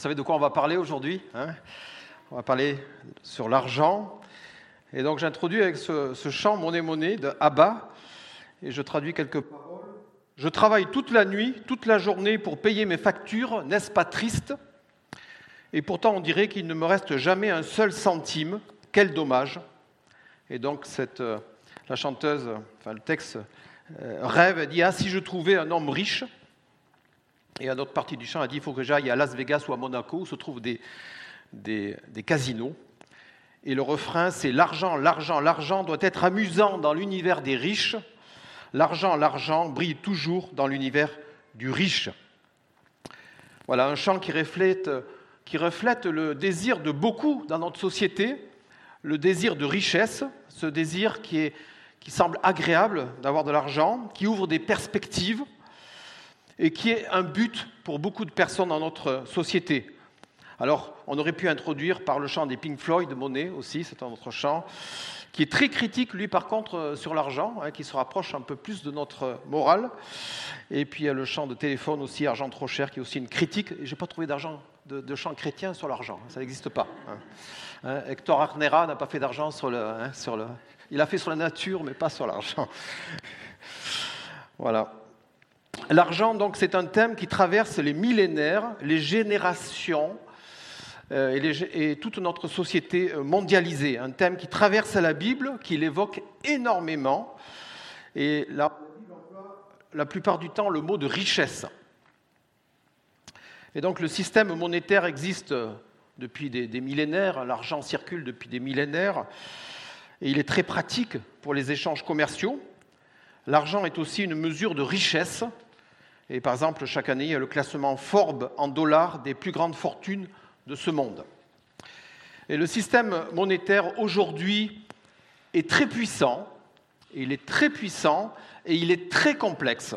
savez de quoi on va parler aujourd'hui hein? On va parler sur l'argent. Et donc j'introduis avec ce, chant Monnaie Monnaie de Abba, et je traduis quelques paroles. Je travaille toute la nuit, toute la journée pour payer mes factures, n'est-ce pas triste? Et pourtant on dirait qu'il ne me reste jamais un seul centime. Quel dommage Et donc cette, euh, la chanteuse, enfin le texte euh, rêve, dit Ah, si je trouvais un homme riche, et à notre partie du champ, elle dit il faut que j'aille à Las Vegas ou à Monaco, où se trouvent des, des, casinos. Et le refrain, c'est l'argent, l'argent, l'argent doit être amusant dans l'univers des riches. L'argent, l'argent brille toujours dans l'univers du riche. Voilà un chant qui reflète, qui reflète le désir de beaucoup dans notre société, le désir de richesse, ce désir qui, est, qui semble agréable d'avoir de l'argent, qui ouvre des perspectives, et qui est un but pour beaucoup de personnes dans notre société. Alors, on aurait pu introduire par le chant des Pink Floyd, de Monet aussi, c'est un autre chant, qui est très critique, lui, par contre, euh, sur l'argent, hein, qui se rapproche un peu plus de notre morale. Et puis, il y a le chant de téléphone aussi, Argent trop cher, qui est aussi une critique. Je n'ai pas trouvé d'argent, de, chant chrétien sur l'argent, ça n'existe pas. Hein. Hein, Hector Arnera n'a pas fait d'argent sur le... Il a fait sur la nature, mais pas sur l'argent. voilà. L'argent, donc, c'est un thème qui traverse les millénaires, les générations euh, et, toute notre société euh, mondialisée. Un thème qui traverse la Bible, qui l'évoque énormément. Et la, la plupart du temps, le mot de richesse. Et donc, le système monétaire existe depuis des, des millénaires. L'argent circule depuis des millénaires. Et il est très pratique pour les échanges commerciaux. L'argent est aussi une mesure de richesse et par exemple, chaque année, il y a le classement Forbes en dollars des plus grandes fortunes de ce monde. Et le système monétaire aujourd'hui est très puissant, il est très puissant et il est très complexe.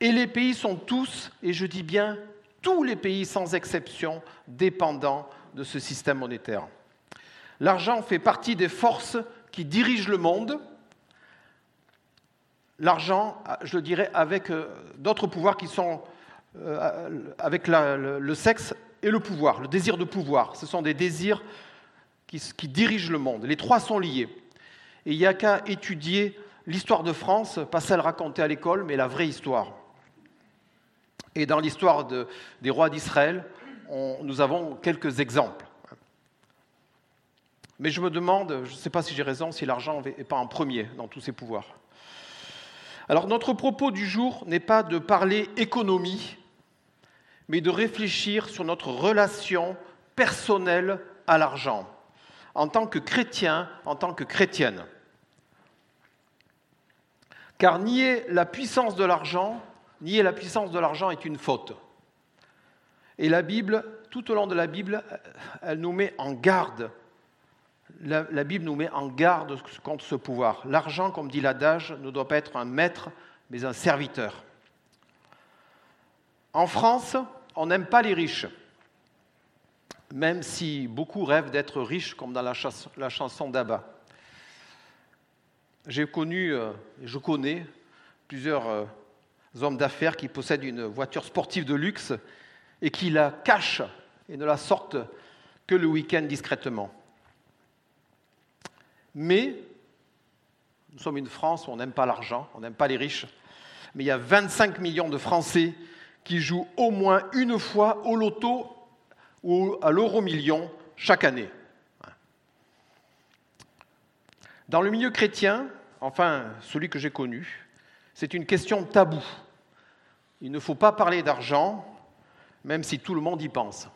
Et les pays sont tous, et je dis bien tous les pays sans exception, dépendants de ce système monétaire. L'argent fait partie des forces qui dirigent le monde, l'argent, je dirais, avec euh, d'autres pouvoirs qui sont euh, avec le, sexe et le pouvoir, le désir de pouvoir. Ce sont des désirs qui dirigent le monde. Les trois sont liés. Et il n'y a qu'à étudier l'histoire de France, pas celle racontée à l'école, mais la vraie histoire. Et dans l'histoire des rois d'Israël, nous avons quelques exemples. Mais je me demande, je ne sais pas si j'ai raison, si l'argent n'est pas en premier dans tous ces pouvoirs. Alors notre propos du jour n'est pas de parler économie, mais de réfléchir sur notre relation personnelle à l'argent, en tant que chrétien, en tant que chrétienne. Car nier la puissance de l'argent, nier la puissance de l'argent est une faute. Et la Bible, tout au long de la Bible, elle nous met en garde la, Bible nous met en garde contre ce pouvoir. L'argent, comme dit l'adage, ne doit pas être un maître, mais un serviteur. En France, on n'aime pas les riches, même si beaucoup rêvent d'être riches, comme dans la, chanson d'Abba. J'ai connu, euh, je connais plusieurs euh, hommes d'affaires qui possèdent une voiture sportive de luxe et qui la cachent et ne la sortent que le week-end discrètement. Mais nous sommes une France où on n'aime pas l'argent, on n'aime pas les riches. Mais il y a 25 millions de Français qui jouent au moins une fois au loto ou à l'euro million chaque année. Dans le milieu chrétien, enfin celui que j'ai connu, c'est une question tabou. Il ne faut pas parler d'argent, même si tout le monde y pense.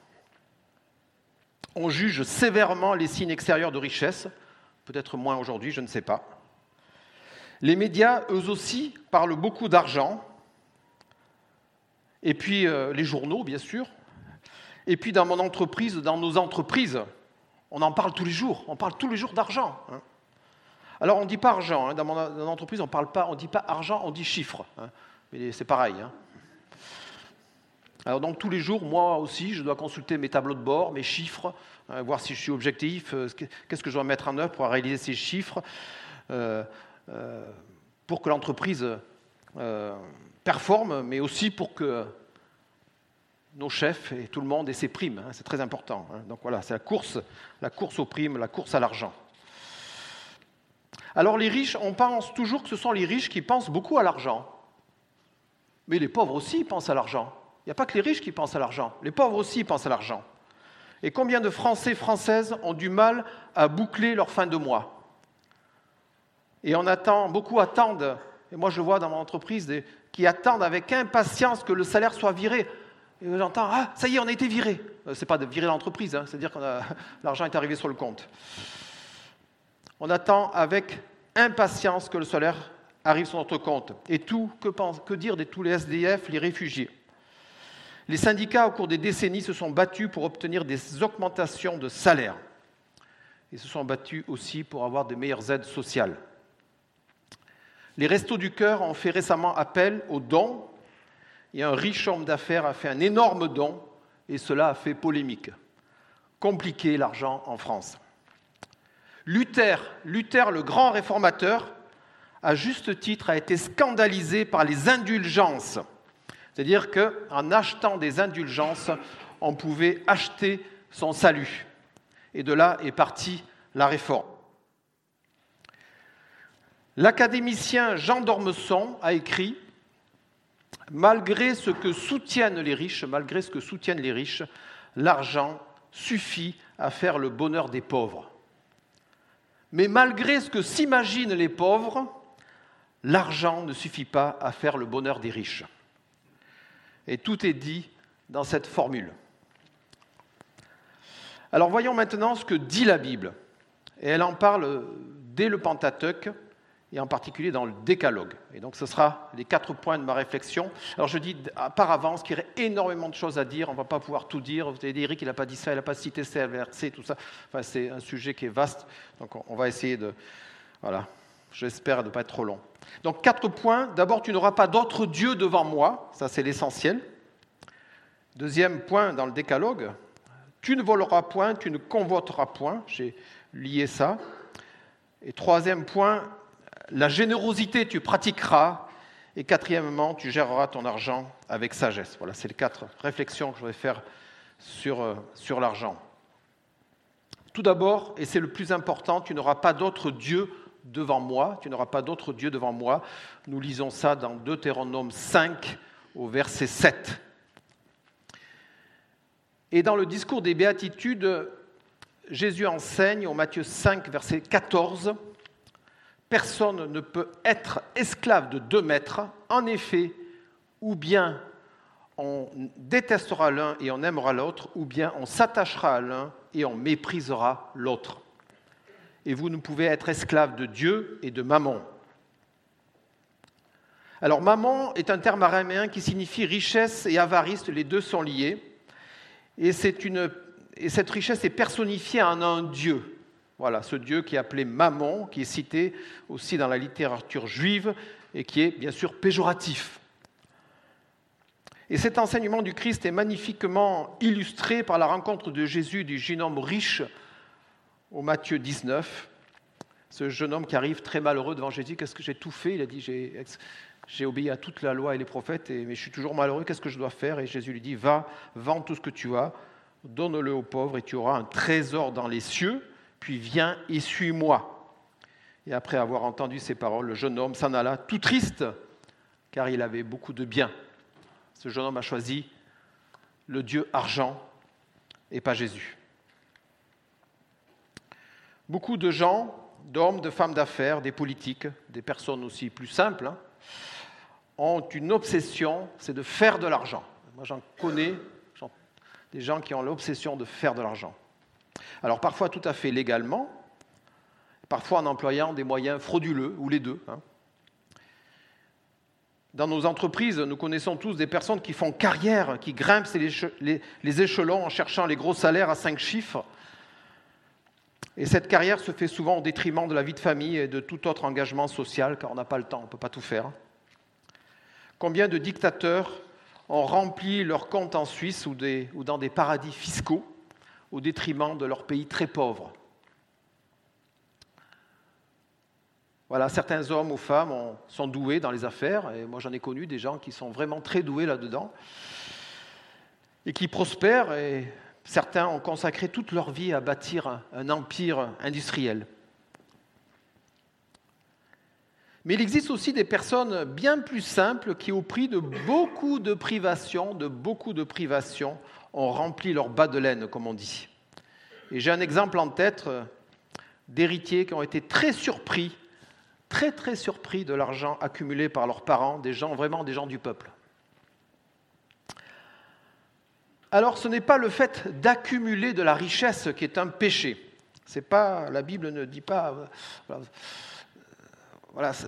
On juge sévèrement les signes extérieurs de richesse, peut-être moins aujourd'hui, je ne sais pas. Les médias, eux aussi, parlent beaucoup d'argent, et puis euh, les journaux, bien sûr, et puis dans mon entreprise, dans nos entreprises, on en parle tous les jours, on parle tous les jours d'argent. Hein. Alors on ne dit pas argent, hein. dans mon entreprise on ne dit pas argent, on dit chiffre, hein. mais c'est pareil. Alors donc tous les jours, moi aussi, je dois consulter mes tableaux de bord, mes chiffres, hein, voir si je suis objectif, euh, qu'est-ce que je dois mettre en œuvre pour réaliser ces chiffres, euh, euh, pour que l'entreprise performe, mais aussi pour que nos chefs et tout le monde et ses primes. Hein, c'est très important. Hein. Donc voilà, c'est la course, la course aux primes, la course à l'argent. Alors les riches, on pense toujours que ce sont les riches qui pensent beaucoup à l'argent. Mais les pauvres aussi pensent à l'argent. Il n'y a pas que les riches qui pensent à l'argent. Les pauvres aussi pensent à l'argent. Et combien de Français, Françaises ont du mal à boucler leur fin de mois Et on attend, beaucoup attendent, et moi je vois dans mon entreprise, qui attendent avec impatience que le salaire soit viré. Et j'entends, ah, ça y est, on a été viré. Euh, Ce n'est pas de virer l'entreprise, hein, c'est-à-dire que l'argent est arrivé sur le compte. On attend avec impatience que le salaire arrive sur notre compte. Et tout, que, que dire de tous les SDF, les réfugiés Les syndicats, au cours des décennies, se sont battus pour obtenir des augmentations de salaire. Ils se sont battus aussi pour avoir de meilleures aides sociales. Les Restos du Cœur ont fait récemment appel aux dons et un riche homme d'affaires a fait un énorme don et cela a fait polémique. Compliquer l'argent en France. Luther, Luther, le grand réformateur, à juste titre, a été scandalisé par les indulgences. C'est-à-dire qu'en achetant des indulgences, on pouvait acheter son salut. Et de là est partie la réforme. L'académicien Jean d'Ormesson a écrit Malgré ce que soutiennent les riches, malgré ce que soutiennent les riches, l'argent suffit à faire le bonheur des pauvres. Mais malgré ce que s'imaginent les pauvres, l'argent ne suffit pas à faire le bonheur des riches. Et tout est dit dans cette formule. Alors voyons maintenant ce que dit la Bible. Et elle en parle dès le Pentateuque, et en particulier dans le décalogue. Et donc ce sera les quatre points de ma réflexion. Alors je dis par avance qu'il y aurait énormément de choses à dire, on ne va pas pouvoir tout dire. Vous avez dit Eric, il n'a pas dit ça, il n'a pas cité CLRC, tout ça. Enfin, c'est un sujet qui est vaste, donc on va essayer de... Voilà, j'espère ne pas être trop long. Donc quatre points. D'abord, tu n'auras pas d'autre Dieu devant moi, ça c'est l'essentiel. Deuxième point dans le décalogue, tu ne voleras point, tu ne convoiteras point, j'ai lié ça. Et troisième point, la générosité, tu pratiqueras. Et quatrièmement, tu géreras ton argent avec sagesse. Voilà, c'est les quatre réflexions que je voudrais faire sur, euh, sur l'argent. Tout d'abord, et c'est le plus important, tu n'auras pas d'autre Dieu devant moi. Tu n'auras pas d'autre Dieu devant moi. Nous lisons ça dans Deutéronome 5 au verset 7. Et dans le discours des béatitudes, Jésus enseigne au Matthieu 5, verset 14, Personne ne peut être esclave de deux maîtres. En effet, ou bien on détestera l'un et on aimera l'autre, ou bien on s'attachera à l'un et on méprisera l'autre. Et vous ne pouvez être esclave de Dieu et de Mammon. Alors Mammon est un terme araméen qui signifie richesse et avarice, les deux sont liés. Et, et cette richesse est personnifiée en un Dieu. Voilà, ce Dieu qui est appelé Mammon, qui est cité aussi dans la littérature juive et qui est bien sûr péjoratif. Et cet enseignement du Christ est magnifiquement illustré par la rencontre de Jésus du homme riche au Matthieu 19. Ce jeune homme qui arrive très malheureux devant Jésus, qu'est-ce que j'ai tout fait? Il a dit, j'ai obéi à toute la loi et les prophètes, mais je suis toujours malheureux, qu'est-ce que je dois faire? Et Jésus lui dit, va, vends tout ce que tu as, donne-le aux pauvres et tu auras un trésor dans les cieux puis viens et suis-moi. Et après avoir entendu ces paroles, le jeune homme s'en alla tout triste, car il avait beaucoup de biens. Ce jeune homme a choisi le Dieu argent et pas Jésus. Beaucoup de gens, d'hommes, de femmes d'affaires, des politiques, des personnes aussi plus simples, hein, ont une obsession, c'est de faire de l'argent. Moi j'en connais des gens qui ont l'obsession de faire de l'argent. Alors parfois tout à fait légalement, parfois en employant des moyens frauduleux, ou les deux. Hein. Dans nos entreprises, nous connaissons tous des personnes qui font carrière, qui grimpent les échelons en cherchant les gros salaires à cinq chiffres. Et cette carrière se fait souvent au détriment de la vie de famille et de tout autre engagement social, car on n'a pas le temps, on ne peut pas tout faire. Combien de dictateurs ont rempli leurs comptes en Suisse ou dans des paradis fiscaux au détriment de leur pays très pauvre? Voilà, certains hommes ou femmes sont doués dans les affaires, et moi j'en ai connu des gens qui sont vraiment très doués là-dedans. et qui prospèrent, et certains ont consacré toute leur vie à bâtir un empire industriel. Mais il existe aussi des personnes bien plus simples qui, au prix de beaucoup de privations, de beaucoup de privations, ont rempli leur bas de laine, comme on dit. Et j'ai un exemple en tête euh, d'héritiers qui ont été très surpris, très très surpris de l'argent accumulé par leurs parents, des gens vraiment des gens du peuple. Alors ce n'est pas le fait d'accumuler de la richesse qui est un péché. C'est pas la Bible ne dit pas euh,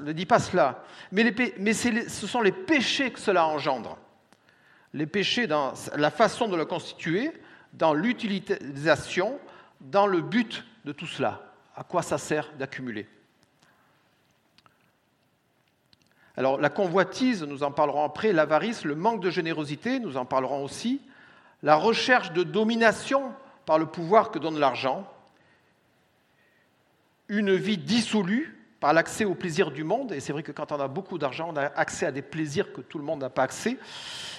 ne dit pas cela. Mais, mais ce sont les péchés que cela engendre. Les péchés dans la façon de le constituer, dans l'utilisation, dans le but de tout cela. À quoi ça sert d'accumuler? Alors la convoitise, nous en parlerons après, l'avarice, le manque de générosité, nous en parlerons aussi, la recherche de domination par le pouvoir que donne l'argent, une vie dissolue par l'accès aux plaisirs du monde, et c'est vrai que quand on a beaucoup d'argent, on a accès à des plaisirs que tout le monde n'a pas accès,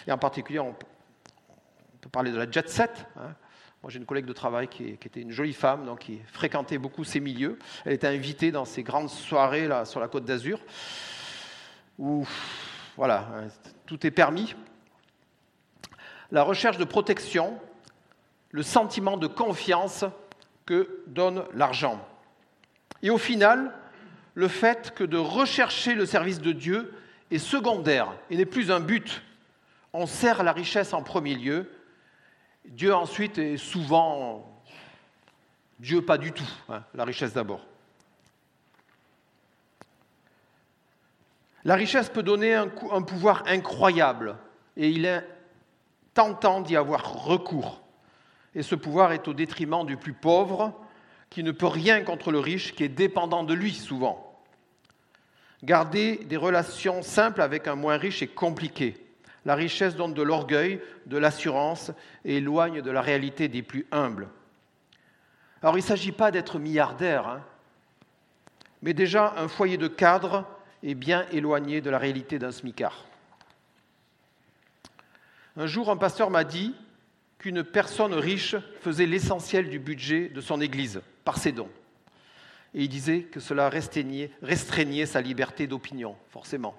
et en particulier, on peut parler de la jet set. Hein. Moi, j'ai une collègue de travail qui, était une jolie femme, donc qui fréquentait beaucoup ces milieux. Elle était invitée dans ces grandes soirées là, sur la côte d'Azur, où voilà, tout est permis. La recherche de protection, le sentiment de confiance que donne l'argent. Et au final, le fait que de rechercher le service de Dieu est secondaire et n'est plus un but. On sert la richesse en premier lieu. Dieu ensuite est souvent Dieu pas du tout, hein, la richesse d'abord. La richesse peut donner un, pouvoir incroyable et il est tentant d'y avoir recours. Et ce pouvoir est au détriment du plus pauvre, qui ne peut rien contre le riche, qui est dépendant de lui souvent. Garder des relations simples avec un moins riche est compliqué. La richesse donne de l'orgueil, de l'assurance et éloigne de la réalité des plus humbles. Alors il ne s'agit pas d'être milliardaire, hein, mais déjà un foyer de cadre est bien éloigné de la réalité d'un smicard. Un jour, un pasteur m'a dit qu'une personne riche faisait l'essentiel du budget de son Église par ses dons. Et il disait que cela restreignait, sa liberté d'opinion, forcément.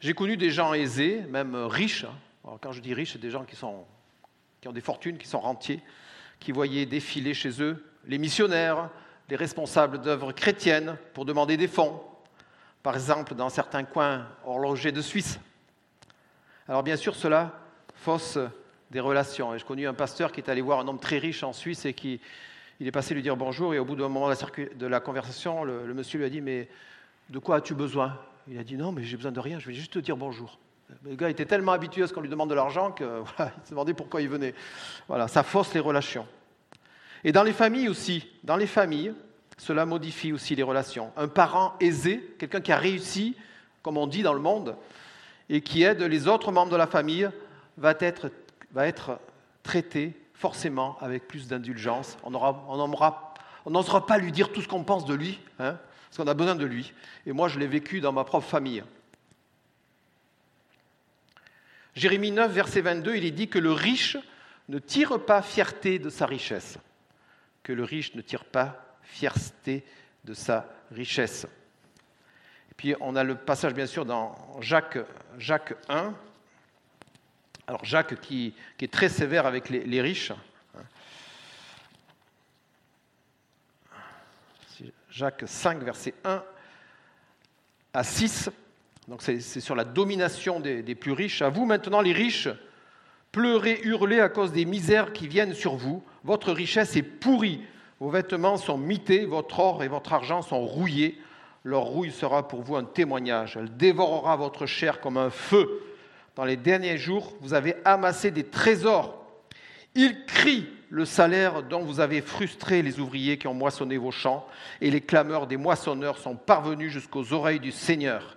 J'ai connu des gens aisés, même riches. Hein. quand je dis riches, c'est des gens qui, ont des fortunes, qui sont rentiers, qui voyaient défiler chez eux les missionnaires, les responsables d'œuvres chrétiennes pour demander des fonds, par exemple dans certains coins horlogers de Suisse. Alors bien sûr, cela fausse des relations. Et j'ai connu un pasteur qui est allé voir un homme très riche en Suisse et qui il est passé lui dire bonjour et au bout d'un moment de la, conversation, le, monsieur lui a dit mais de quoi as-tu besoin? Il a dit non mais j'ai besoin de rien, je vais juste te dire bonjour. Le gars était tellement habitué à ce qu'on lui demande de l'argent qu'il se demandait pourquoi il venait. Voilà, ça fausse les relations. Et dans les familles aussi, dans les familles, cela modifie aussi les relations. Un parent aisé, quelqu'un qui a réussi, comme on dit dans le monde, et qui aide les autres membres de la famille, va être traité forcément avec plus d'indulgence. On n'osera pas lui dire tout ce qu'on pense de lui, hein, parce qu'on a besoin de lui. Et moi, je l'ai vécu dans ma propre famille. Jérémie 9, verset 22, il est dit que le riche ne tire pas fierté de sa richesse. Que le riche ne tire pas fierté de sa richesse. Et puis on a le passage bien sûr dans Jacques, Jacques 1, alors Jacques qui, est très sévère avec les, riches. Jacques 5, verset 1 à 6. Donc c'est sur la domination des, des, plus riches. À vous maintenant les riches, pleurez, hurlez à cause des misères qui viennent sur vous. Votre richesse est pourrie, vos vêtements sont mités, votre or et votre argent sont rouillés. Leur rouille sera pour vous un témoignage. Elle dévorera votre chair comme un feu dans les derniers jours, vous avez amassé des trésors. Il crie le salaire dont vous avez frustré les ouvriers qui ont moissonné vos champs, et les clameurs des moissonneurs sont parvenues jusqu'aux oreilles du Seigneur.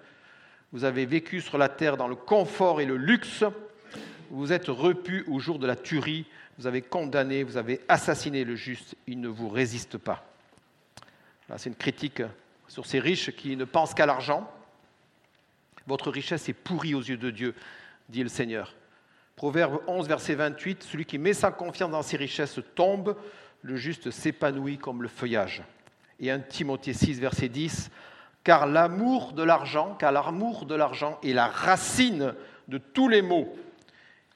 Vous avez vécu sur la terre dans le confort et le luxe. Vous êtes repus au jour de la tuerie. Vous avez condamné, vous avez assassiné le juste. Il ne vous résiste pas. C'est une critique sur ces riches qui ne pensent qu'à l'argent. Votre richesse est pourrie aux yeux de Dieu. dit le Seigneur. Proverbe 11, verset 28, Celui qui met sa confiance dans ses richesses tombe, le juste s'épanouit comme le feuillage. Et 1 Timothée 6, verset 10, Car l'amour de l'argent, car l'amour de l'argent est la racine de tous les maux.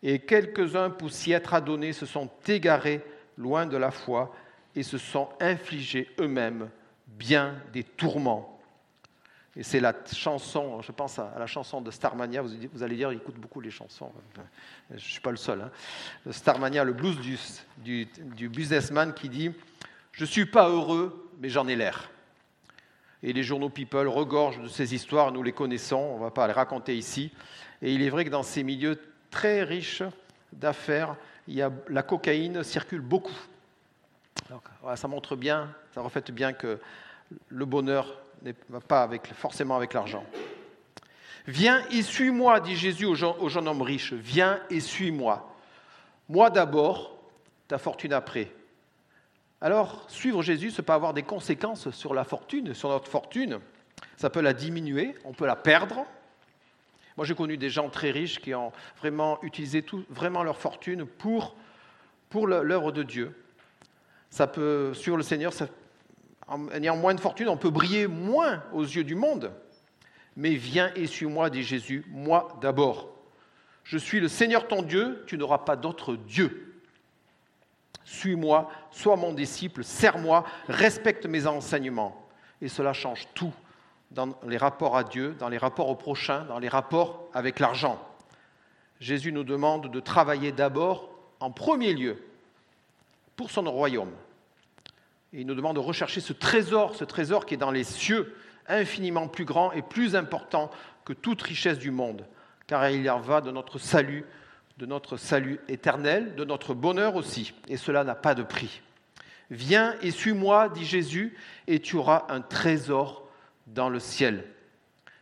Et quelques-uns, pour s'y être adonnés, se sont égarés loin de la foi et se sont infligés eux-mêmes bien des tourments. Et c'est la chanson, je pense à la chanson de Starmania, vous allez dire, il écoute beaucoup les chansons, je ne suis pas le seul. Hein. Starmania, le blues du, du, businessman qui dit Je ne suis pas heureux, mais j'en ai l'air. Et les journaux People regorgent de ces histoires, nous les connaissons, on ne va pas les raconter ici. Et il est vrai que dans ces milieux très riches d'affaires, il y a, la cocaïne circule beaucoup. ça montre bien, ça reflète bien que le bonheur n'est pas avec, forcément avec l'argent. Viens et suis-moi, dit Jésus au jeune, homme riche. Viens et suis-moi. Moi d'abord, ta fortune après. Alors, suivre Jésus, ça peut avoir des conséquences sur la fortune, sur notre fortune. Ça peut la diminuer, on peut la perdre. Moi, j'ai connu des gens très riches qui ont vraiment utilisé vraiment leur fortune pour, l'œuvre de Dieu. Ça peut, suivre le Seigneur, en ayant moins de fortune, on peut briller moins aux yeux du monde. Mais viens et suis-moi, dit Jésus, moi d'abord. Je suis le Seigneur ton Dieu, tu n'auras pas d'autre Dieu. Suis-moi, sois mon disciple, sers-moi, respecte mes enseignements. Et cela change tout dans les rapports à Dieu, dans les rapports au prochain, dans les rapports avec l'argent. Jésus nous demande de travailler d'abord, en premier lieu, pour son royaume il nous demande de rechercher ce trésor, ce trésor qui est dans les cieux, infiniment plus grand et plus important que toute richesse du monde, car il y en va de notre salut, de notre salut éternel, de notre bonheur aussi, et cela n'a pas de prix. Viens et suis-moi, dit Jésus, et tu auras un trésor dans le ciel.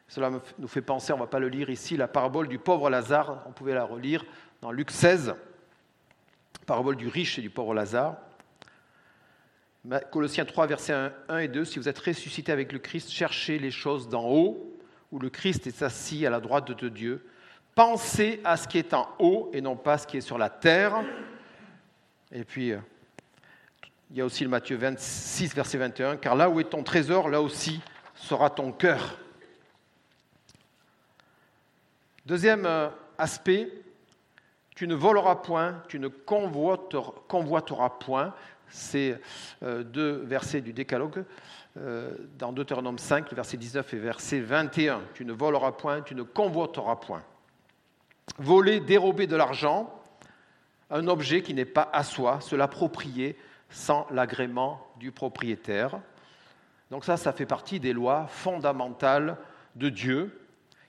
Cela nous fait penser, on ne va pas le lire ici, la parabole du pauvre Lazare, on pouvait la relire dans Luc 16, parabole du riche et du pauvre Lazare. Colossiens 3, versets 1, et 2, si vous êtes ressuscité avec le Christ, cherchez les choses d'en haut, où le Christ est assis à la droite de Dieu. Pensez à ce qui est en haut et non pas à ce qui est sur la terre. Et puis, euh, il y a aussi le Matthieu 26, verset 21, car là où est ton trésor, là aussi sera ton cœur. Deuxième euh, aspect, tu ne voleras point, tu ne convoiteras point ces euh, deux versets du Décalogue, euh, dans Deutéronome 5, verset 19 et verset 21. Tu ne voleras point, tu ne convoiteras point. Voler, dérober de l'argent, un objet qui n'est pas à soi, se l'approprier sans l'agrément du propriétaire. Donc ça, ça fait partie des lois fondamentales de Dieu.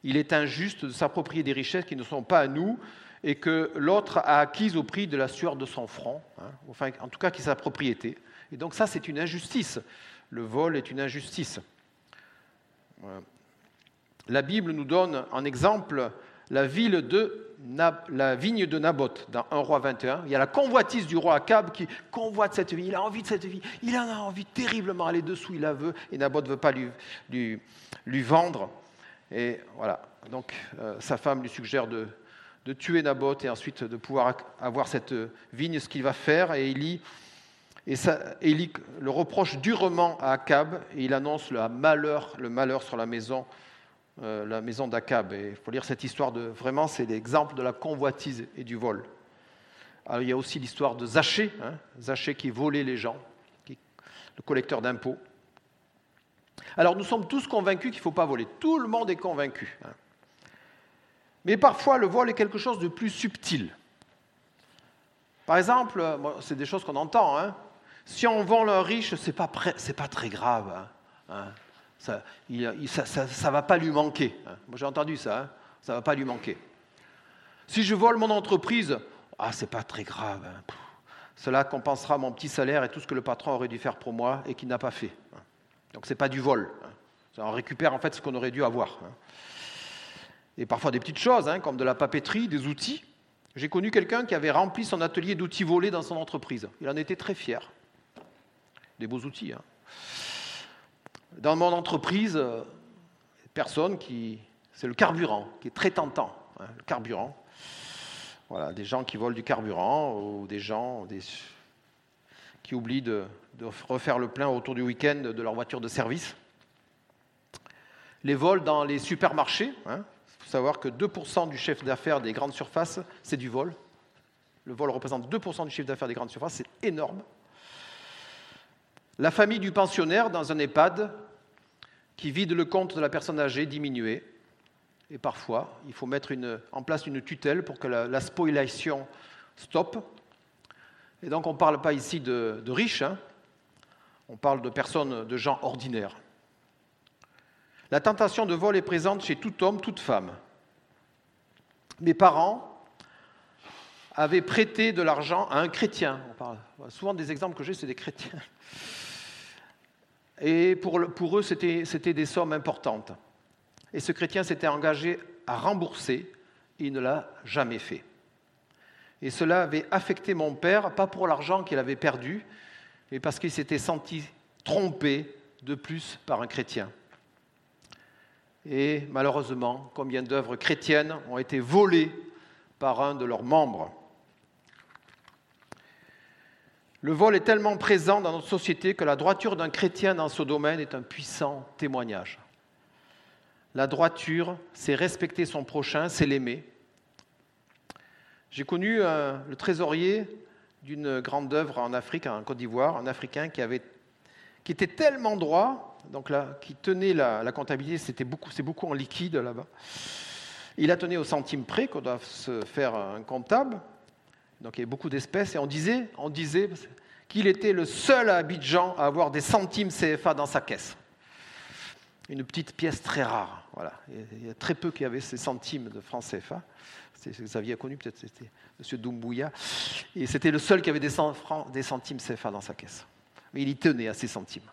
Il est injuste de s'approprier des richesses qui ne sont pas à nous et que l'autre a acquise au prix de la sueur de son front, hein, enfin, en tout cas qui est sa propriété. Et donc ça, c'est une injustice. Le vol est une injustice. La Bible nous donne en exemple la, ville de la vigne de Naboth dans 1 roi 21. Il y a la convoitise du roi Akab qui convoite cette vie, il a envie de cette vie, il en a envie terriblement, aller dessous, il la veut, et Naboth ne veut pas lui, lui, lui, vendre. Et voilà, donc euh, sa femme lui suggère de, de tuer Naboth et ensuite de pouvoir avoir cette vigne, ce qu'il va faire. Et Élie, et ça, le reproche durement à Akab et il annonce le malheur, le malheur sur la maison, euh, la maison d'Akab. Et il faut lire cette histoire de vraiment, c'est l'exemple de la convoitise et du vol. Alors, il y a aussi l'histoire de Zachée, hein, Zachée qui volait les gens, le collecteur d'impôts. Alors nous sommes tous convaincus qu'il ne faut pas voler. Tout le monde est convaincu. Hein. Mais parfois, le vol est quelque chose de plus subtil. Par exemple, c'est des choses qu'on entend. Hein. Si on vend un riche, ce n'est pas, très grave. Hein. Ça ne va pas lui manquer. Hein. Moi, j'ai entendu ça. Ça ne va pas lui manquer. Si je vole mon entreprise, ah, c'est pas très grave. Cela compensera mon petit salaire et tout ce que le patron aurait dû faire pour moi et qu'il n'a pas fait. Donc, ce n'est pas du vol. On récupère en fait ce qu'on aurait dû avoir et parfois des petites choses, hein, comme de la papeterie, des outils. J'ai connu quelqu'un qui avait rempli son atelier d'outils volés dans son entreprise. Il en était très fier. Des beaux outils. Hein. Dans mon entreprise, personne qui. C'est le carburant qui est très tentant. Hein, le carburant. Voilà, des gens qui volent du carburant ou des gens qui oublient de, refaire le plein autour du week-end de leur voiture de service. Les vols dans les supermarchés. Il hein. faut savoir que 2% du chiffre d'affaires des grandes surfaces, c'est du vol. Le vol représente 2% du chiffre d'affaires des grandes surfaces, c'est énorme. La famille du pensionnaire dans un EHPAD qui vide le compte de la personne âgée diminué. Et parfois, il faut mettre en place une tutelle pour que la, spoliation stoppe. Et donc, on ne parle pas ici de, riches, hein. on parle de personnes, de gens ordinaires. La tentation de vol est présente chez tout homme, toute femme. Mes parents avaient prêté de l'argent à un chrétien. On parle, souvent des exemples que j'ai, c'est des chrétiens. Et pour, eux, c'était des sommes importantes. Et ce chrétien s'était engagé à rembourser, il ne l'a jamais fait. Et cela avait affecté mon père, pas pour l'argent qu'il avait perdu, mais parce qu'il s'était senti trompé de plus par un chrétien. Et malheureusement, combien d'œuvres chrétiennes ont été volées par un de leurs membres Le vol est tellement présent dans notre société que la droiture d'un chrétien dans ce domaine est un puissant témoignage. La droiture, c'est respecter son prochain, c'est l'aimer. J'ai connu euh, le trésorier d'une grande œuvre en Afrique, en Côte d'Ivoire, un Africain qui, était tellement droit, donc là, qui tenait la, comptabilité, c'est beaucoup en liquide là-bas. Il a tenu au centime près qu'on doit se faire un comptable. Donc il y avait beaucoup d'espèces et on disait, on disait qu'il était le seul à Abidjan à avoir des centimes CFA dans sa caisse. Une petite pièce très rare. Voilà. Il y a très peu qui avaient ces centimes de francs CFA. Vous aviez connu, peut-être c'était M. Doumbouya. Et c'était le seul qui avait des, des centimes CFA dans sa caisse. Mais il y tenait à ces centimes.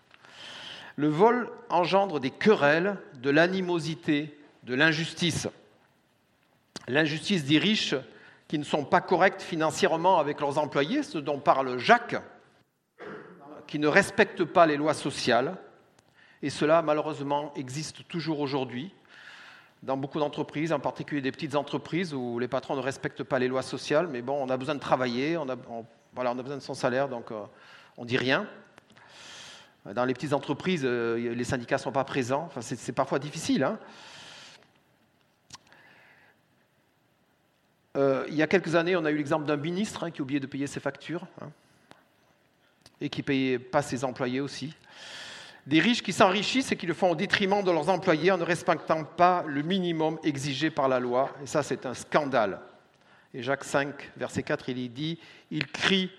Le vol engendre des querelles, de l'animosité, de l'injustice. L'injustice des riches qui ne sont pas corrects financièrement avec leurs employés, ce dont parle Jacques, qui ne respectent pas les lois sociales. Et cela, malheureusement, existe toujours aujourd'hui dans beaucoup d'entreprises, en particulier des petites entreprises où les patrons ne respectent pas les lois sociales. Mais bon, on a besoin de travailler, on a, voilà, on a besoin de son salaire, donc euh, on ne dit rien. Dans les petites entreprises, euh, les syndicats ne sont pas présents. C'est parfois difficile. Hein Euh, il y a quelques années, on a eu l'exemple d'un ministre hein, qui oubliait de payer ses factures hein, et qui ne payait pas ses employés aussi. Des riches qui s'enrichissent et qui le font au détriment de leurs employés en ne respectant pas le minimum exigé par la loi. Et ça, c'est un scandale. Et Jacques 5, verset 4, il dit, il crie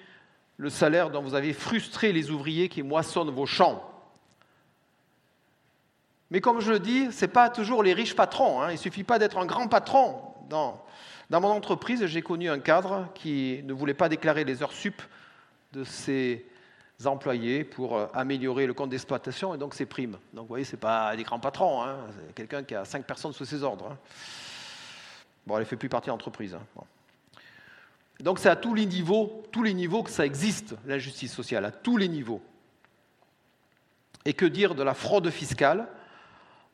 le salaire dont vous avez frustré les ouvriers qui moissonnent vos champs. Mais comme je le dis, ce n'est pas toujours les riches patrons. Hein. Il ne suffit pas d'être un grand patron. dans dans mon entreprise, j'ai connu un cadre qui ne voulait pas déclarer les heures sup de ses employés pour euh, améliorer le compte d'exploitation et donc ses primes. Donc vous voyez, ce n'est pas des grands patrons, hein. quelqu'un qui a cinq personnes sous ses ordres. Hein. Bon, elle ne fait plus partie de l'entreprise. Hein. Donc c'est à tous les niveaux, tous les niveaux que ça existe, l'injustice sociale, à tous les niveaux. Et que dire de la fraude fiscale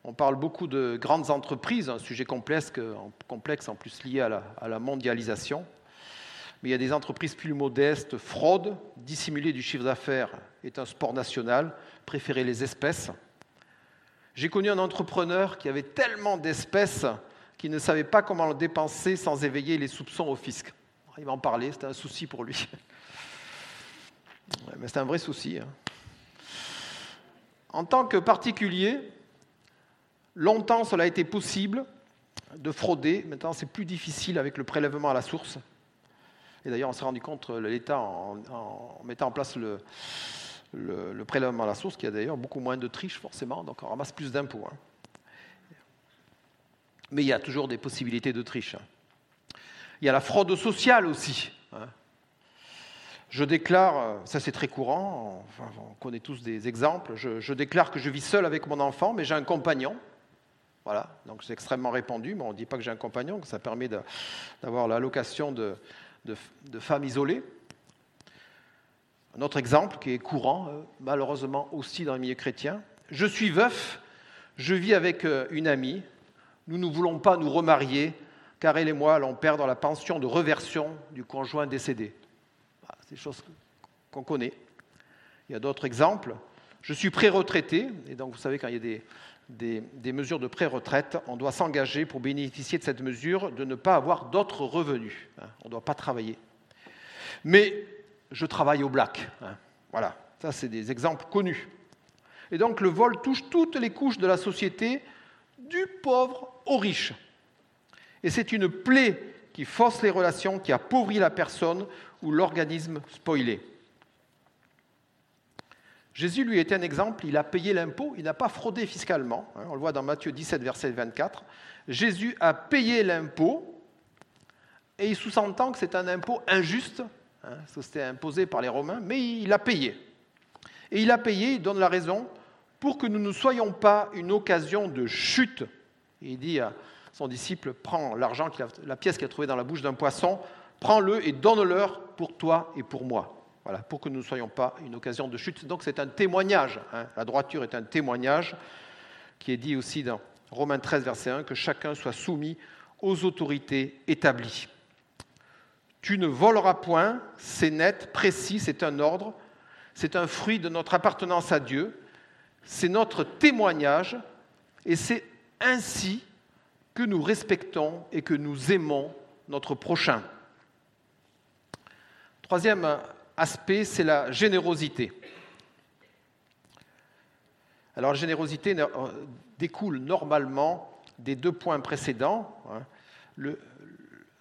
on parle beaucoup de grandes entreprises, un sujet complexe, en plus lié à la, mondialisation. Mais il y a des entreprises plus modestes. Fraude, dissimuler du chiffre d'affaires est un sport national. Préférer les espèces. J'ai connu un entrepreneur qui avait tellement d'espèces qu'il ne savait pas comment le dépenser sans éveiller les soupçons au fisc. Il va en parler, c'était un souci pour lui. Mais c'est un vrai souci. Hein. En tant que particulier, Longtemps, cela a été possible de frauder. Maintenant, c'est plus difficile avec le prélèvement à la source. Et d'ailleurs, on s'est rendu compte, l'État, en, mettant en place le, prélèvement à la source, qu'il y a d'ailleurs beaucoup moins de triches, forcément, donc on ramasse plus d'impôts. Hein. Mais il y a toujours des possibilités de triche. Hein. Il y a la fraude sociale aussi. Hein. Je déclare, ça c'est très courant, on connaît tous des exemples, je déclare que je vis seul avec mon enfant, mais j'ai un compagnon. Voilà, donc c'est extrêmement répandu, mais on ne dit pas que j'ai un compagnon, que ça permet d'avoir l'allocation de, de, femmes isolées. Un autre exemple qui est courant, euh, malheureusement aussi dans les milieux chrétiens. Je suis veuf, je vis avec euh, une amie, nous ne voulons pas nous remarier car elle et moi allons perdre la pension de reversion du conjoint décédé. C'est des choses qu'on connaît. Il y a d'autres exemples. Je suis pré-retraité, et donc vous savez, quand il y a des, des mesures de pré-retraite, on doit s'engager pour bénéficier de cette mesure de ne pas avoir d'autres revenus. Hein. On ne doit pas travailler. Mais je travaille au black. Hein. Voilà, ça c'est des exemples connus. Et donc le vol touche toutes les couches de la société, du pauvre au riche. Et c'est une plaie qui force les relations, qui appauvrit la personne ou l'organisme spoilé. Jésus lui était un exemple, il a payé l'impôt, il n'a pas fraudé fiscalement. Hein. on le voit dans Matthieu 17, verset 24. Jésus a payé l'impôt et il sous-entend que c'est un impôt injuste, hein, c'était imposé par les Romains, mais il a payé. Et il a payé, il donne la raison, pour que nous ne soyons pas une occasion de chute. il dit à son disciple, prends l'argent, la pièce qu'il a trouvée dans la bouche d'un poisson, prends-le et donne-leur pour toi et pour moi. Voilà, pour que nous ne soyons pas une occasion de chute. Donc c'est un témoignage. Hein. La droiture est un témoignage qui est dit aussi dans Romains 13, verset 1, que chacun soit soumis aux autorités établies. Tu ne voleras point, c'est net, précis, c'est un ordre, c'est un fruit de notre appartenance à Dieu, c'est notre témoignage et c'est ainsi que nous respectons et que nous aimons notre prochain. Troisième aspect, c'est la générosité. Alors la générosité euh, découle normalement des deux points précédents. Hein.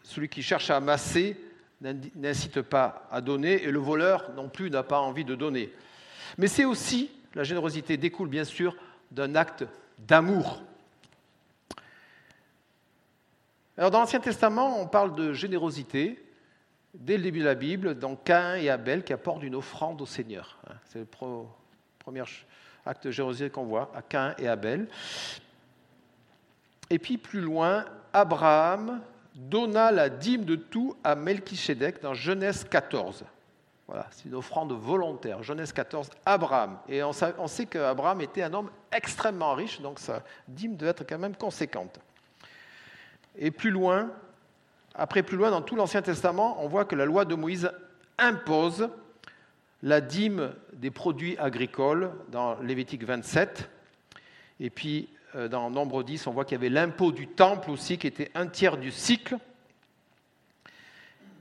celui qui cherche à amasser n'incite pas à donner et le voleur non plus n'a pas envie de donner. Mais c'est aussi la générosité découle bien sûr d'un acte d'amour. Alors dans l'Ancien Testament, on parle de générosité dès le début de la Bible, dans Cain et Abel qui apportent une offrande au Seigneur. Hein, c'est le premier acte de générosité qu'on voit, à Cain et Abel. Et puis plus loin, Abraham donna la dîme de tout à Melchisédek dans Genèse 14. Voilà, c'est une offrande volontaire. Genèse 14, Abraham. Et on sait qu'Abraham était un homme extrêmement riche, donc sa dîme devait être quand même conséquente. Et plus loin, après plus loin, dans tout l'Ancien Testament, on voit que la loi de Moïse impose la dîme des produits agricoles dans Lévitique 27. Et puis, euh, dans Nombre 10, on voit qu'il y avait l'impôt du temple aussi, qui était un tiers du cycle.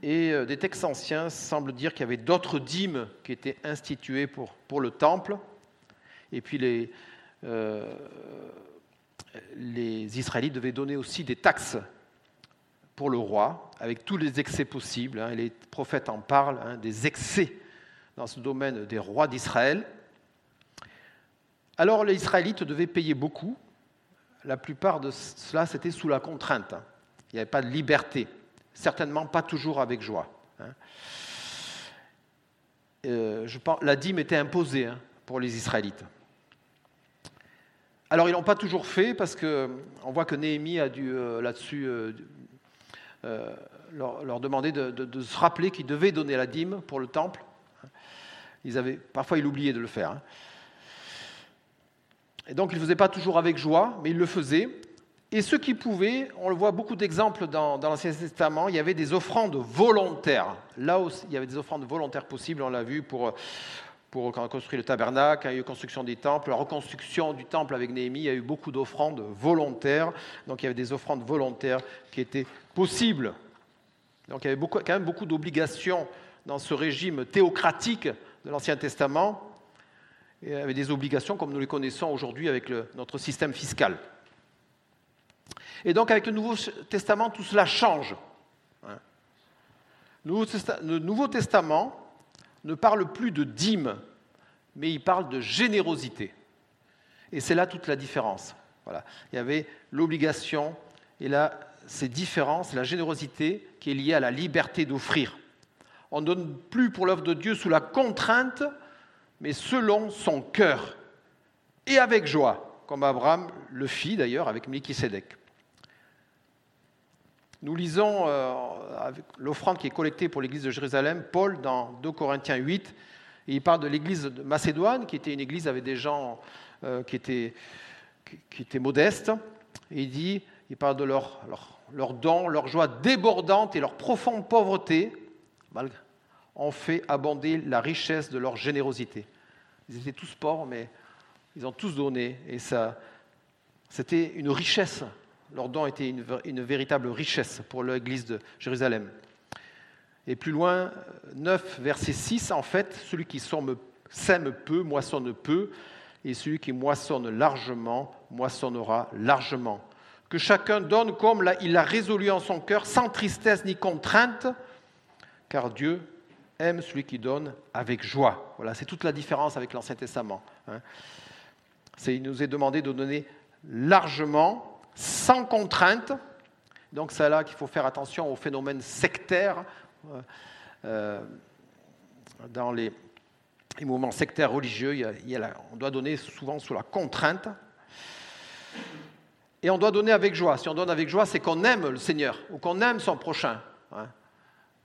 Et euh, des textes anciens semblent dire qu'il y avait d'autres dîmes qui étaient instituées pour, le temple. Et puis euh, les Israélites devaient donner aussi des taxes pour le roi, avec tous les excès possibles. Hein. les prophètes en parlent, hein, des excès dans ce domaine des rois d'Israël. Alors les Israélites devaient payer beaucoup. La plupart de cela, c'était sous la contrainte. Hein. Il n'y avait pas de liberté certainement pas toujours avec joie. Euh, la dîme était imposée pour les Israélites. Alors ils l'ont pas toujours fait parce qu'on voit que Néhémie a dû euh, là-dessus euh, leur, demander de, se rappeler qu'ils devaient donner la dîme pour le temple. Ils avaient, parfois ils oubliaient de le faire. Et donc ils ne faisaient pas toujours avec joie, mais ils le faisaient. Et ceux qui pouvaient, on le voit beaucoup d'exemples dans, l'Ancien Testament, il y avait des offrandes volontaires. Là aussi, il y avait des offrandes volontaires possibles, on l'a vu pour, pour construit le tabernacle, il y a eu la construction des temples, la reconstruction du temple avec Néhémie, il y a eu beaucoup d'offrandes volontaires. Donc il y avait des offrandes volontaires qui étaient possibles. Donc il y avait quand même beaucoup d'obligations dans ce régime théocratique de l'Ancien Testament. Et il y avait des obligations comme nous les connaissons aujourd'hui avec notre système fiscal. Et donc avec le Nouveau Testament, tout cela change. Hein. Le Nouveau Testament ne parle plus de dîme, mais il parle de générosité. Et c'est là toute la différence. Voilà. Il y avait l'obligation, et là, c'est différent, c'est la générosité qui est liée à la liberté d'offrir. On ne donne plus pour l'œuvre de Dieu sous la contrainte, mais selon son cœur, et avec joie, comme Abraham le fit d'ailleurs avec Melchisedec. Nous lisons euh, l'offrande qui est collectée pour l'église de Jérusalem, Paul, dans 2 Corinthiens 8, et il parle de l'église de Macédoine, qui était une église avec des gens euh, qui, étaient, modestes, et il dit, il parle de leur, leurs dons, leur joie débordante et leur profonde pauvreté ont fait abonder la richesse de leur générosité. Ils étaient tous pauvres, mais ils ont tous donné, et ça, c'était une richesse. Leurs dons étaient une, une véritable richesse pour l'Église de Jérusalem. Et plus loin, 9, verset 6, en fait, celui qui sème peu, moissonne peu, et celui qui moissonne largement, moissonnera largement. Que chacun donne comme il l'a résolu en son cœur, sans tristesse ni contrainte, car Dieu aime celui qui donne avec joie. Voilà, c'est toute la différence avec l'Ancien Testament. Hein. il nous est demandé de donner largement, sans contrainte. Donc c'est là qu'il faut faire attention au phénomène sectaire euh, euh, dans les, mouvements sectaires religieux, on doit donner souvent sous la contrainte. Et on doit donner avec joie. Si on donne avec joie, c'est qu'on aime le Seigneur ou qu'on aime son prochain. Hein.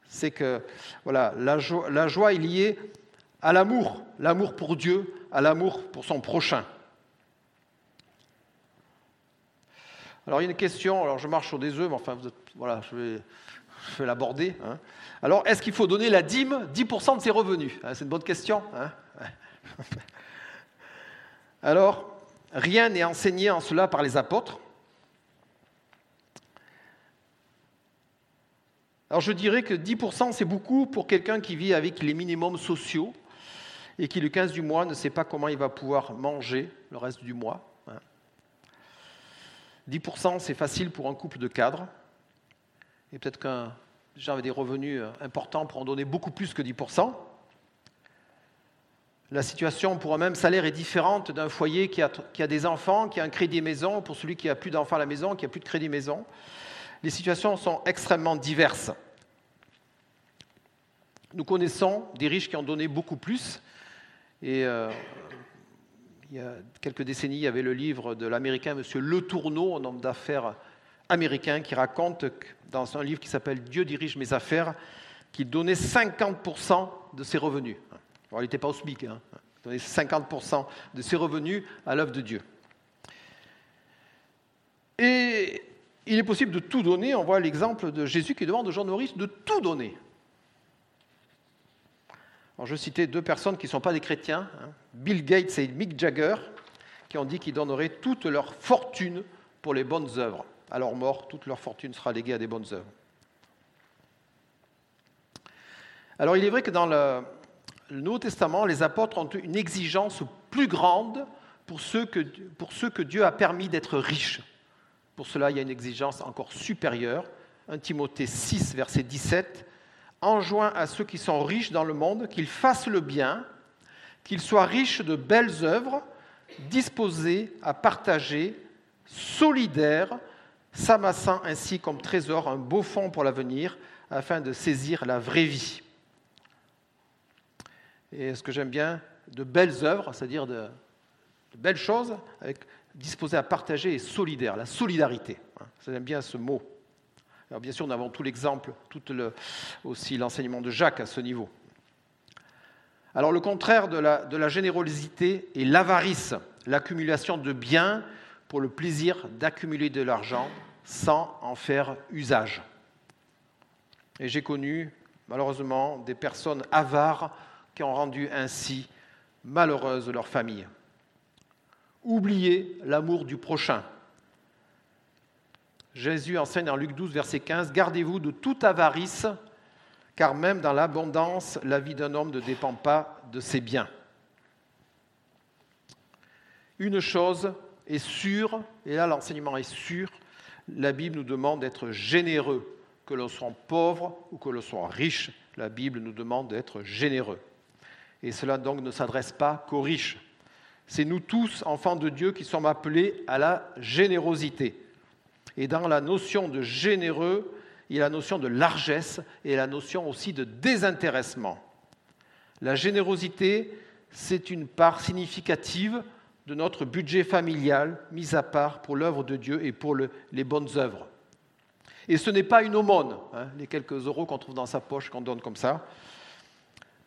C'est que voilà, la joie est liée à l'amour, l'amour pour Dieu, à l'amour pour son prochain. Alors il y a une question, alors je marche sur des œufs, mais enfin, voilà, je vais, l'aborder. Hein. Alors, est-ce qu'il faut donner la dîme 10% de ses revenus? Hein, C'est une bonne question. Hein. Alors, rien n'est enseigné en cela par les apôtres. Alors, je dirais que 10%, c'est beaucoup pour quelqu'un qui vit avec les minimums sociaux et qui, le 15 du mois, ne sait pas comment il va pouvoir manger le reste du mois. 10%, c'est facile pour un couple de cadres. Et peut-être qu'un gens avec des revenus euh, importants pour en donner beaucoup plus que 10%. La situation pour un même salaire est différente d'un foyer qui a, qui a, des enfants, qui a un crédit maison, pour celui qui a plus d'enfants à la maison, qui a plus de crédit maison. Les situations sont extrêmement diverses. Nous connaissons des riches qui ont donné beaucoup plus. Et euh, il y a quelques décennies, il y avait le livre de l'américain M. Le Tourneau, un homme d'affaires américain, qui raconte dans un livre qui s'appelle Dieu dirige mes affaires, qu'il donnait 50% de ses revenus. il n'était pas au SMIC, hein. il donnait 50% de ses revenus à l'œuvre de Dieu. Et il est possible de tout donner. On voit l'exemple de Jésus qui demande aux gens nourrices de tout donner. Alors, je citais deux personnes qui ne sont pas des chrétiens, hein. Bill Gates et Mick Jagger, qui ont dit qu'ils donneraient toute leur fortune pour les bonnes œuvres à leur mort, toute leur fortune sera léguée à des bonnes œuvres. Alors il est vrai que dans le, Nouveau Testament, les apôtres ont une exigence plus grande pour ceux que, pour ceux que Dieu a permis d'être riches. Pour cela, il y a une exigence encore supérieure. 1 Timothée 6, verset 17, enjoint à ceux qui sont riches dans le monde qu'ils fassent le bien, qu'ils soient riches de belles œuvres, disposés à partager, solidaires, s'amassant ainsi comme trésor un beau fond pour l'avenir, afin de saisir la vraie vie. Et ce que j'aime bien, de belles œuvres, c'est-à-dire de, belles choses, avec, disposées à partager et solidaire, la solidarité. J'aime bien ce mot. Alors bien sûr, nous avons tout l'exemple, tout aussi l'enseignement de Jacques à ce niveau. Alors le contraire de la, de la générosité est l'avarice, l'accumulation de biens pour le plaisir d'accumuler de l'argent sans en faire usage. Et j'ai connu malheureusement des personnes avares qui ont rendu ainsi malheureuse leur famille. Oubliez l'amour du prochain. Jésus enseigne en Luc 12, verset 15, Gardez-vous de toute avarice, car même dans l'abondance, la vie d'un homme ne dépend pas de ses biens. Une chose est sûr, et là l'enseignement est sûr, la Bible nous demande d'être généreux, que l'on soit pauvre ou que l'on soit riche, la Bible nous demande d'être généreux. Et cela donc ne s'adresse pas qu'aux riches. C'est nous tous, enfants de Dieu, qui sommes appelés à la générosité. Et dans la notion de généreux, il y a la notion de largesse et la notion aussi de désintéressement. La générosité, c'est une part significative de notre budget familial mis à part pour l'œuvre de Dieu et pour les bonnes œuvres. Et ce n'est pas une aumône, hein, les quelques euros qu'on trouve dans sa poche, qu'on donne comme ça.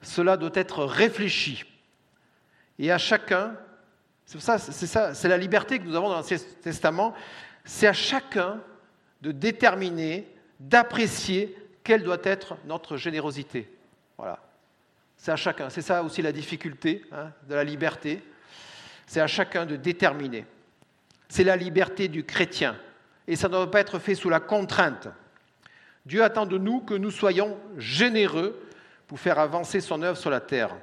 Cela doit être réfléchi. Et à chacun, c'est ça, c'est la liberté que nous avons dans l'Ancien Testament, c'est à chacun de déterminer, d'apprécier quelle doit être notre générosité. Voilà. C'est à chacun. C'est ça aussi la difficulté hein, de la liberté. C'est à chacun de déterminer. C'est la liberté du chrétien. Et ça ne doit pas être fait sous la contrainte. Dieu attend de nous que nous soyons généreux pour faire avancer son œuvre sur la terre.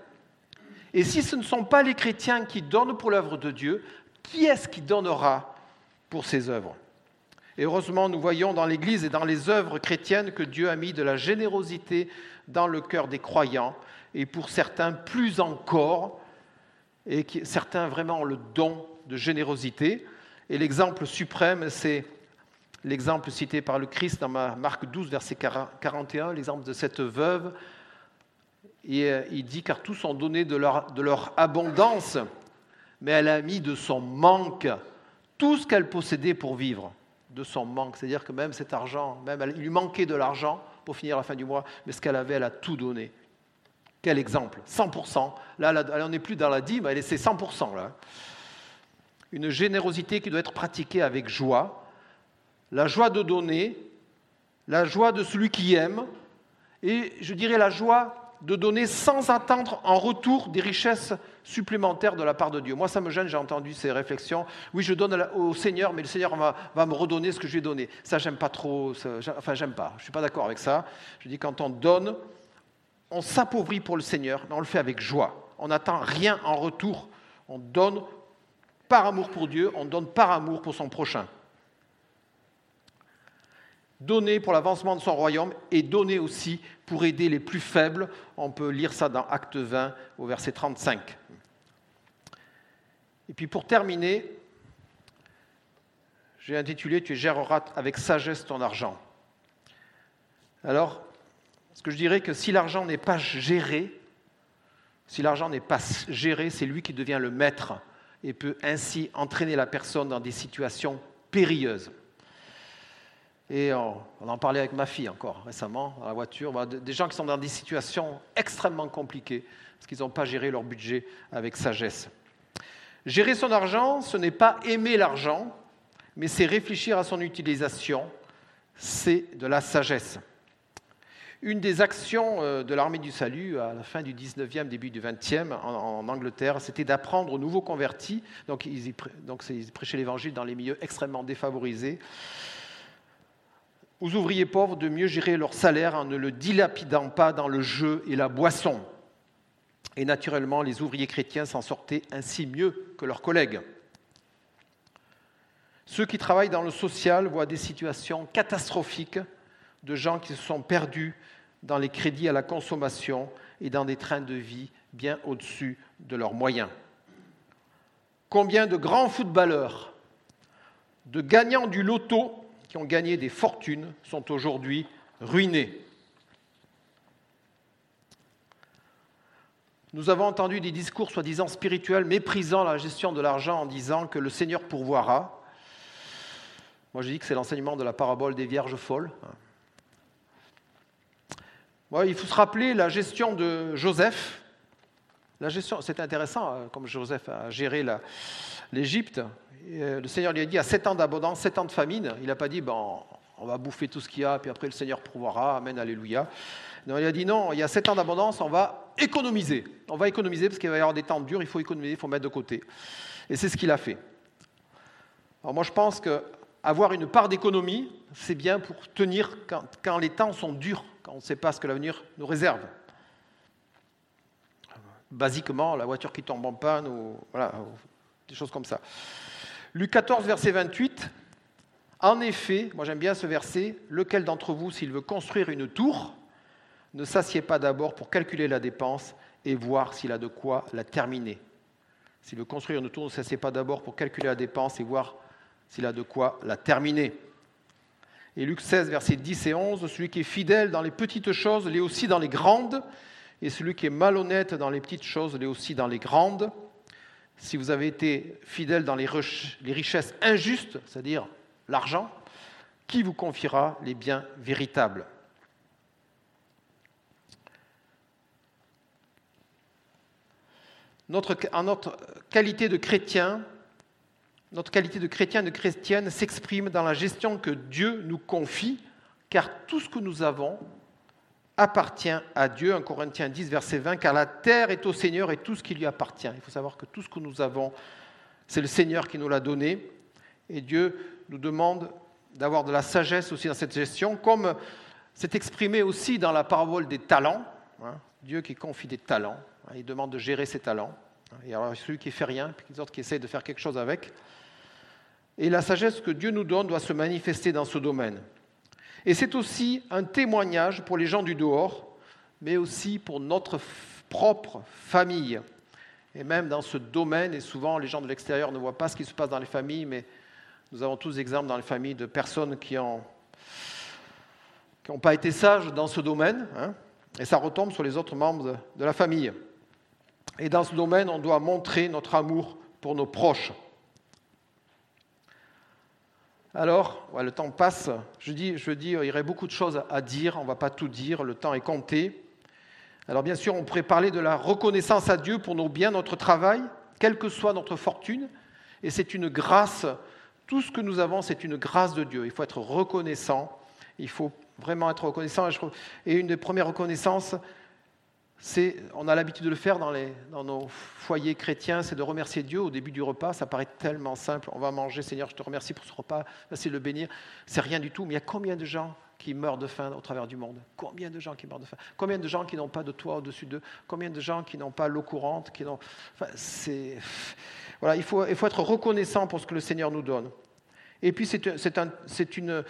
Et si ce ne sont pas les chrétiens qui donnent pour l'œuvre de Dieu, qui est-ce qui donnera pour ses œuvres Et heureusement, nous voyons dans l'Église et dans les œuvres chrétiennes que Dieu a mis de la générosité dans le cœur des croyants, et pour certains plus encore, et certains vraiment le don de générosité. Et l'exemple suprême, c'est l'exemple cité par le Christ dans Marc 12, verset 41, l'exemple de cette veuve. Et euh, il dit, car tous ont donné de leur, de leur abondance, mais elle a mis de son manque tout ce qu'elle possédait pour vivre, de son manque. C'est-à-dire que même cet argent, même il lui manquait de l'argent pour finir la fin du mois, mais ce qu'elle avait, elle a tout donné. Quel exemple? 100%. Là, elle n'est plus dans la dîme, elle est 100% là. Une générosité qui doit être pratiquée avec joie, la joie de donner, la joie de celui qui aime, et je dirais la joie de donner sans attendre en retour des richesses supplémentaires de la part de Dieu. Moi, ça me gêne, j'ai entendu ces réflexions. Oui, je donne au Seigneur, mais le Seigneur va, me redonner ce que je lui ai donné. Ça, j'aime pas trop. enfin, j'aime pas. Je suis pas d'accord avec ça. Je dis, quand on donne, on s'appauvrit pour le Seigneur, mais on le fait avec joie. On n'attend rien en retour. On donne par amour pour Dieu, on donne par amour pour son prochain donner pour l'avancement de son royaume et donner aussi pour aider les plus faibles. On peut lire ça dans Acte 20 au verset 35. Et puis pour terminer, j'ai intitulé Tu géreras avec sagesse ton argent. Alors, ce que je dirais que si l'argent n'est pas géré, si l'argent n'est pas géré, c'est lui qui devient le maître et peut ainsi entraîner la personne dans des situations périlleuses. Et on, en parlait avec ma fille encore récemment dans la voiture. Des gens qui sont dans des situations extrêmement compliquées parce qu'ils n'ont pas géré leur budget avec sagesse. Gérer son argent, ce n'est pas aimer l'argent, mais c'est réfléchir à son utilisation. C'est de la sagesse. Une des actions euh, de l'armée du salut à la fin du 19e, début du 20e en, Angleterre, c'était d'apprendre aux nouveaux convertis, donc ils, donc ils prêchaient l'évangile dans les milieux extrêmement défavorisés, aux ouvriers pauvres de mieux gérer leur salaire en ne le dilapidant pas dans le jeu et la boisson. Et naturellement, les ouvriers chrétiens s'en sortaient ainsi mieux que leurs collègues. Ceux qui travaillent dans le social voient des situations catastrophiques de gens qui se sont perdus dans les crédits à la consommation et dans des trains de vie bien au-dessus de leurs moyens. Combien de grands footballeurs, de gagnants du loto qui ont gagné des fortunes sont aujourd'hui ruinés. Nous avons entendu des discours soi-disant spirituels méprisant la gestion de l'argent en disant que le Seigneur pourvoira. Moi, je dis que c'est l'enseignement de la parabole des vierges folles. il faut se rappeler la gestion de Joseph. La c'est intéressant, hein, comme Joseph a géré l'Égypte. Euh, le Seigneur lui a dit à sept ans d'abondance, sept ans de famine. Il n'a pas dit, bon, on va bouffer tout ce qu'il y a, puis après le Seigneur pourvoira, Amen, Alléluia. Non, il a dit non, il y a sept ans d'abondance, on va économiser. On va économiser parce qu'il va y avoir des temps durs, il faut économiser, il faut mettre de côté. Et c'est ce qu'il a fait. Alors moi, je pense qu'avoir une part d'économie, c'est bien pour tenir quand, les temps sont durs, quand on ne sait pas ce que l'avenir nous réserve. Basiquement, la voiture qui tombe en panne, ou des choses comme ça. Luc 14, verset 28. En effet, moi j'aime bien ce verset, lequel d'entre vous, s'il veut construire une tour, ne s'assied pas d'abord pour calculer la dépense et voir s'il a de quoi la terminer? S'il veut construire une tour, ne s'assied pas d'abord pour calculer la dépense et voir s'il a de quoi la terminer. Et Luc 16, verset 10 et 11, celui qui est fidèle dans les petites choses l'est aussi dans les grandes, et celui qui est malhonnête dans les petites choses l'est aussi dans les grandes si vous avez été fidèle dans les richesses injustes, c'est-à-dire l'argent, qui vous confiera les biens véritables? Notre, En notre qualité de chrétien, notre qualité de chrétien, de chrétienne, s'exprime dans la gestion que Dieu nous confie, car tout ce que nous avons appartient à Dieu. 1 Corinthiens 10, verset 20, car la terre est au Seigneur et tout ce qui lui appartient. Il faut savoir que tout ce que nous avons, c'est le Seigneur qui nous l'a donné. Et Dieu nous demande d'avoir de la sagesse aussi dans cette gestion, comme c'est exprimé aussi dans la parabole des talents. Hein. Dieu qui confie des talents, hein, il demande de gérer ses talents. Il y a celui qui fait rien, puis autres qui essaie de faire quelque chose avec. Et la sagesse que Dieu nous donne doit se manifester dans ce domaine. Et c'est aussi un témoignage pour les gens du dehors, mais aussi pour notre propre famille. Et même dans ce domaine, et souvent les gens de l'extérieur ne voient pas ce qui se passe dans les familles, mais nous avons tous exemples dans les familles de personnes qui n'ont pas été sages dans ce domaine, hein, et ça retombe sur les autres membres de la famille. Et dans ce domaine, on doit montrer notre amour pour nos proches. Alors, le temps passe. Je dis, je dis, il y aurait beaucoup de choses à dire. On ne va pas tout dire. Le temps est compté. Alors, bien sûr, on pourrait parler de la reconnaissance à Dieu pour nos biens, notre travail, quelle que soit notre fortune. Et c'est une grâce. Tout ce que nous avons, c'est une grâce de Dieu. Il faut être reconnaissant. Il faut vraiment être reconnaissant. Et une des premières reconnaissances, on a l'habitude de le faire dans, nos foyers chrétiens, c'est de remercier Dieu au début du repas. Ça paraît tellement simple. On va manger, Seigneur, je te remercie pour ce repas. Merci de le bénir. C'est rien du tout. Mais il y a combien de gens qui meurent de faim au travers du monde? Combien de gens qui meurent de faim? Combien de gens qui n'ont pas de toit au-dessus d'eux? Combien de gens qui n'ont pas l'eau courante qui c'est... Voilà, il faut, être reconnaissant pour ce que le Seigneur nous donne. Et puis, c'est, un, une.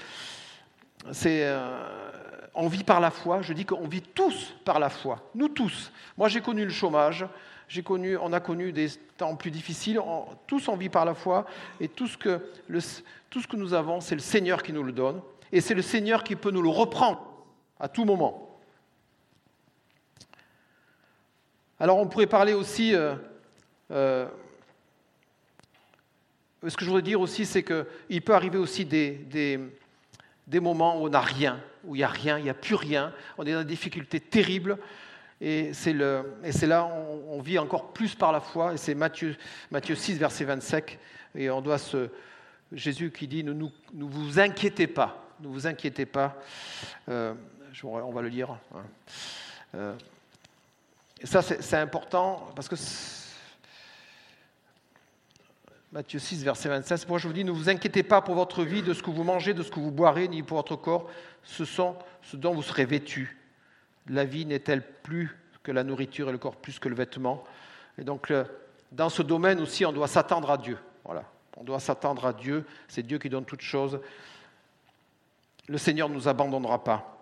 C'est, euh, on vit par la foi. Je dis qu'on vit tous par la foi. Nous tous. Moi, j'ai connu le chômage. J'ai connu, on a connu des temps plus difficiles. tous on vit par la foi. Et tout ce que, nous avons, c'est le Seigneur qui nous le donne. Et c'est le Seigneur qui peut nous le reprendre à tout moment. Alors, on pourrait parler aussi. Euh, euh, ce que je voudrais dire aussi, c'est qu'il peut arriver aussi des moments où on n'a rien, où il n'y a rien, il n'y a plus rien, on est dans des difficultés terribles. Et c'est, là on, on vit encore plus par la foi. Et c'est Matthieu, Matthieu 6, verset 25. Et on doit se. Jésus qui dit Ne, vous inquiétez pas. Ne vous inquiétez pas. Euh, on va le lire. Hein. Euh, et ça, c'est important parce que Matthieu 6, verset 26. Moi, je vous dis, ne vous inquiétez pas pour votre vie, de ce que vous mangez, de ce que vous boirez, ni pour votre corps. Ce sont ce dont vous serez vêtus. La vie n'est-elle plus que la nourriture et le corps plus que le vêtement? Et donc, dans ce domaine aussi, on doit s'attendre à Dieu. Voilà. On doit s'attendre à Dieu. C'est Dieu qui donne toutes choses. Le Seigneur ne nous abandonnera pas.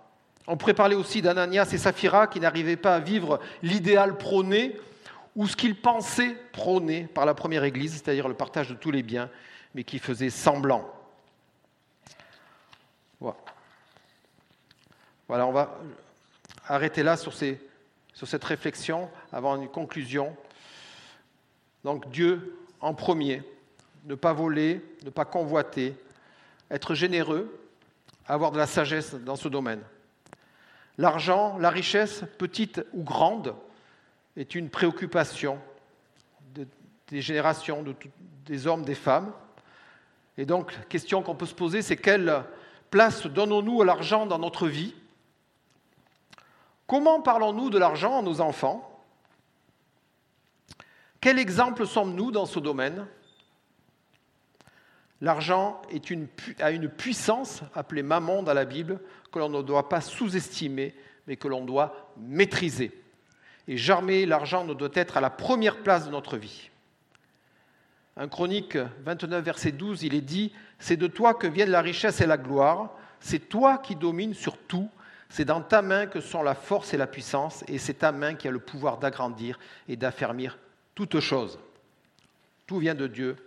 On pourrait parler aussi d'Ananias et Saphira qui n'arrivaient pas à vivre l'idéal prôné ou ce qu'ils pensaient prôner par la première Église, c'est-à-dire le partage de tous les biens, mais qui faisaient semblant. Voilà. on va arrêter là sur cette réflexion avant une conclusion. Donc Dieu en premier, ne pas voler, ne pas convoiter, être généreux, avoir de la sagesse dans ce domaine. L'argent, la richesse, petite ou grande, est une préoccupation des générations, des hommes, des femmes. Et donc, la question qu'on peut se poser, c'est quelle place donnons-nous à l'argent dans notre vie? Comment parlons-nous de l'argent à nos enfants? Quel exemple sommes-nous dans ce domaine? L'argent a une puissance, appelée mammon dans la Bible, que l'on ne doit pas sous-estimer, mais que l'on doit maîtriser et jamais l'argent ne doit être à la première place de notre vie. Un chronique 29, verset 12, il est dit, C'est de toi que viennent la richesse et la gloire, c'est toi qui domines sur tout, c'est dans ta main que sont la force et la puissance, et c'est ta main qui a le pouvoir d'agrandir et d'affermir toutes choses. Tout vient de Dieu.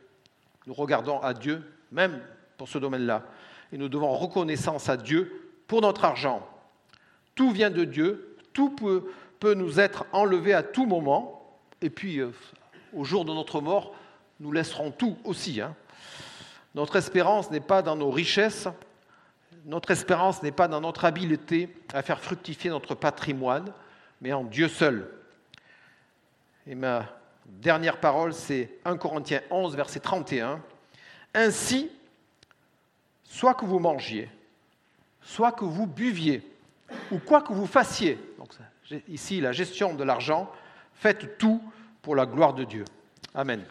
Nous regardons à Dieu, même pour ce domaine-là, et nous devons reconnaissance à Dieu pour notre argent. Tout vient de Dieu, tout peut, peut nous être enlevé à tout moment, et puis euh, au jour de notre mort, nous laisserons tout aussi. Hein. Notre espérance n'est pas dans nos richesses, notre espérance n'est pas dans notre habileté à faire fructifier notre patrimoine, mais en Dieu seul. Et ma dernière parole, c'est 1 Corinthiens 11, verset 31. Ainsi, soit que vous mangiez, soit que vous buviez, ou quoi que vous fassiez, donc ici la gestion de l'argent, faites tout pour la gloire de Dieu. Amen.